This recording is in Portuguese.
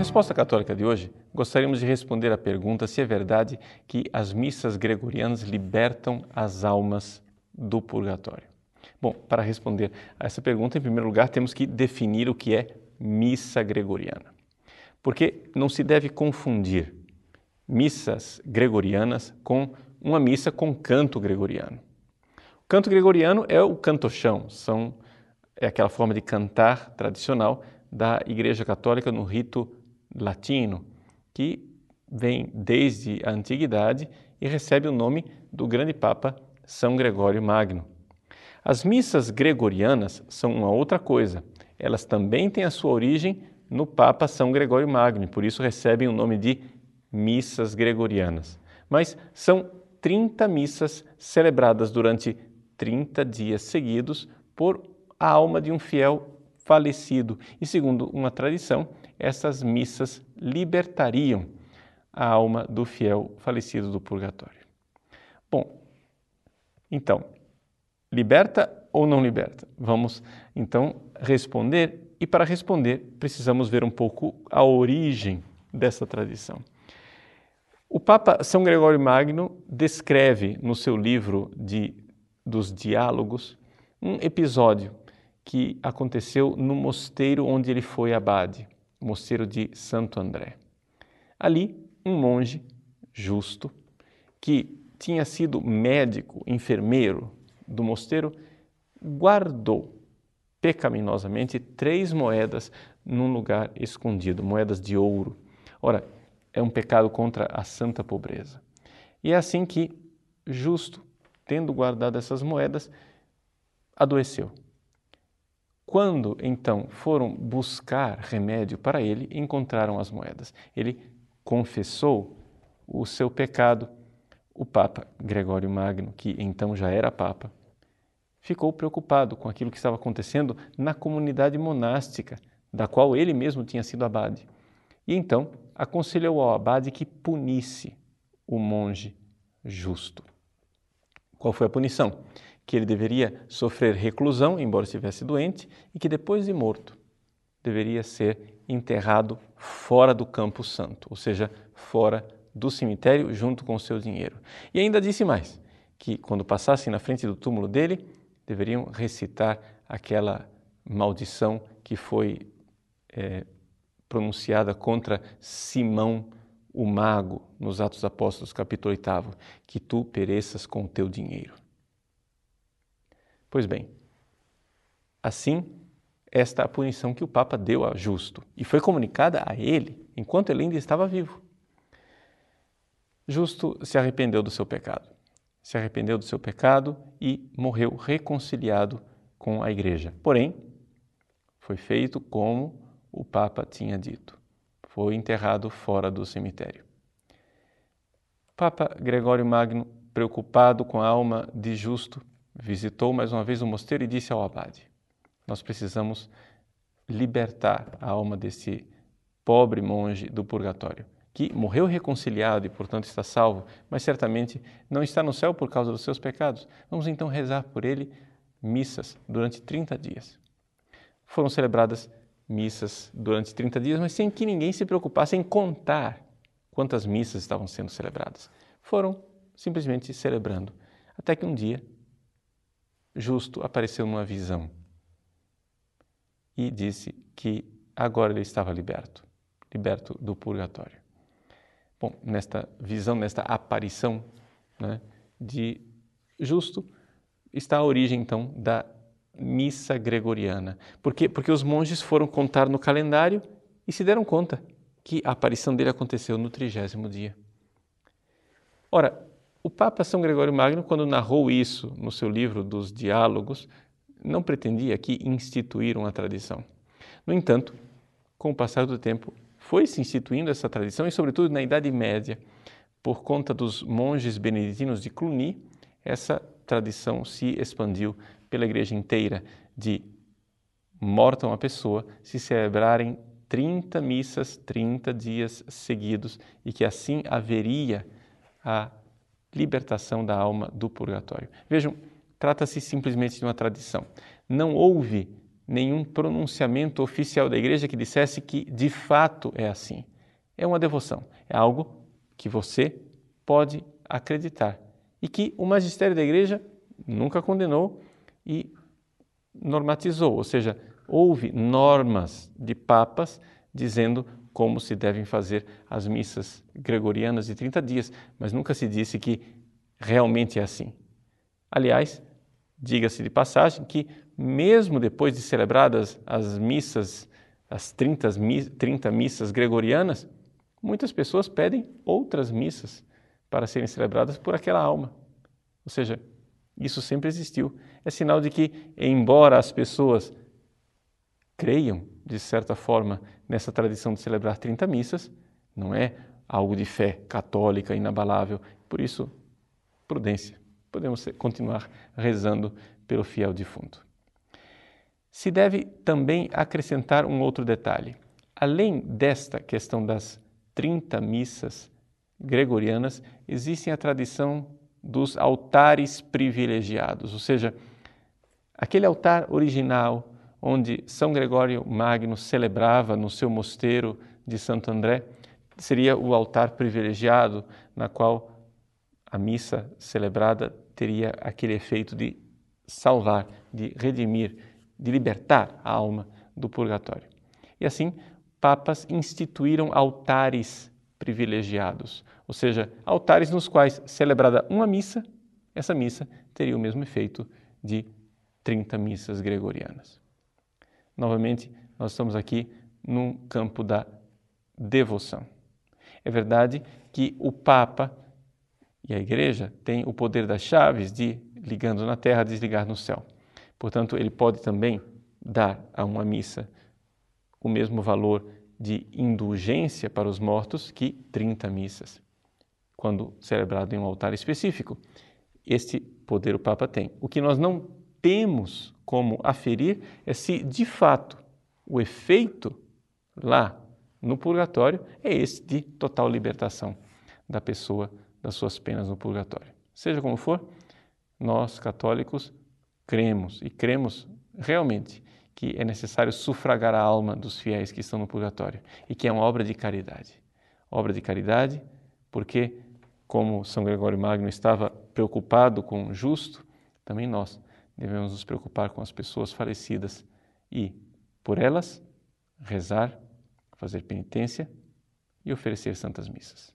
Resposta Católica de hoje, gostaríamos de responder à pergunta se é verdade que as missas gregorianas libertam as almas do purgatório. Bom, para responder a essa pergunta, em primeiro lugar, temos que definir o que é missa gregoriana. Porque não se deve confundir missas gregorianas com uma missa com canto gregoriano. O canto gregoriano é o cantochão, são, é aquela forma de cantar tradicional da Igreja Católica no rito latino, que vem desde a antiguidade e recebe o nome do grande Papa São Gregório Magno. As missas gregorianas são uma outra coisa. Elas também têm a sua origem no Papa São Gregório Magno, por isso recebem o nome de missas gregorianas. Mas são 30 missas celebradas durante 30 dias seguidos por a alma de um fiel falecido. E segundo uma tradição, essas missas libertariam a alma do fiel falecido do purgatório. Bom, então, liberta ou não liberta? Vamos então responder e para responder precisamos ver um pouco a origem dessa tradição. O Papa São Gregório Magno descreve no seu livro de, dos Diálogos um episódio que aconteceu no mosteiro onde ele foi abade, mosteiro de Santo André. Ali, um monge justo, que tinha sido médico, enfermeiro do mosteiro, guardou pecaminosamente três moedas num lugar escondido, moedas de ouro. Ora, é um pecado contra a santa pobreza. E é assim que, justo, tendo guardado essas moedas, adoeceu quando então foram buscar remédio para ele, encontraram as moedas. Ele confessou o seu pecado. O Papa Gregório Magno, que então já era Papa, ficou preocupado com aquilo que estava acontecendo na comunidade monástica, da qual ele mesmo tinha sido abade. E então aconselhou ao abade que punisse o monge justo. Qual foi a punição? Que ele deveria sofrer reclusão, embora estivesse doente, e que depois de morto deveria ser enterrado fora do campo santo, ou seja, fora do cemitério junto com o seu dinheiro. E ainda disse mais, que quando passassem na frente do túmulo dele, deveriam recitar aquela maldição que foi é, pronunciada contra Simão o mago nos Atos Apóstolos, capítulo 8, que tu pereças com o teu dinheiro. Pois bem, assim, esta é a punição que o Papa deu a Justo e foi comunicada a ele enquanto ele ainda estava vivo. Justo se arrependeu do seu pecado, se arrependeu do seu pecado e morreu reconciliado com a Igreja. Porém, foi feito como o Papa tinha dito. Foi enterrado fora do cemitério. Papa Gregório Magno, preocupado com a alma de Justo, visitou mais uma vez o mosteiro e disse ao abade: Nós precisamos libertar a alma desse pobre monge do purgatório, que morreu reconciliado e, portanto, está salvo, mas certamente não está no céu por causa dos seus pecados. Vamos então rezar por ele missas durante 30 dias. Foram celebradas missas durante 30 dias, mas sem que ninguém se preocupasse em contar quantas missas estavam sendo celebradas. Foram simplesmente celebrando, até que um dia justo apareceu numa visão e disse que agora ele estava liberto, liberto do purgatório. Bom, nesta visão, nesta aparição né, de justo, está a origem então da missa gregoriana. Por quê? Porque os monges foram contar no calendário e se deram conta que a aparição dele aconteceu no trigésimo dia. Ora, o Papa São Gregório Magno, quando narrou isso no seu livro dos Diálogos, não pretendia aqui instituir uma tradição. No entanto, com o passar do tempo, foi se instituindo essa tradição e, sobretudo, na Idade Média, por conta dos monges beneditinos de Cluny, essa tradição se expandiu pela igreja inteira de morta uma pessoa se celebrarem 30 missas, 30 dias seguidos e que assim haveria a libertação da alma do purgatório. Vejam, trata-se simplesmente de uma tradição. Não houve nenhum pronunciamento oficial da igreja que dissesse que de fato é assim. É uma devoção, é algo que você pode acreditar e que o magistério da igreja nunca condenou e normatizou, ou seja, houve normas de papas dizendo como se devem fazer as missas gregorianas de 30 dias, mas nunca se disse que realmente é assim. Aliás, diga-se de passagem que, mesmo depois de celebradas as missas, as 30, 30 missas gregorianas, muitas pessoas pedem outras missas para serem celebradas por aquela alma. Ou seja, isso sempre existiu. É sinal de que, embora as pessoas creiam, de certa forma, nessa tradição de celebrar 30 missas, não é algo de fé católica inabalável. Por isso, prudência. Podemos continuar rezando pelo fiel defunto. Se deve também acrescentar um outro detalhe. Além desta questão das 30 missas gregorianas, existe a tradição dos altares privilegiados, ou seja, aquele altar original onde São Gregório Magno celebrava no seu mosteiro de Santo André, seria o altar privilegiado na qual a missa celebrada teria aquele efeito de salvar, de redimir, de libertar a alma do purgatório. E assim, papas instituíram altares privilegiados, ou seja, altares nos quais, celebrada uma missa, essa missa teria o mesmo efeito de 30 missas gregorianas. Novamente, nós estamos aqui no campo da devoção. É verdade que o Papa e a Igreja têm o poder das chaves de, ligando na terra, desligar no céu. Portanto, ele pode também dar a uma missa o mesmo valor de indulgência para os mortos que 30 missas, quando celebrado em um altar específico. Este poder o Papa tem. O que nós não temos como aferir é se de fato o efeito lá no purgatório é esse de total libertação da pessoa das suas penas no purgatório. Seja como for, nós católicos cremos e cremos realmente que é necessário sufragar a alma dos fiéis que estão no purgatório e que é uma obra de caridade. Obra de caridade porque, como São Gregório Magno estava preocupado com o justo, também nós devemos nos preocupar com as pessoas falecidas e, por elas, rezar, fazer penitência e oferecer santas missas.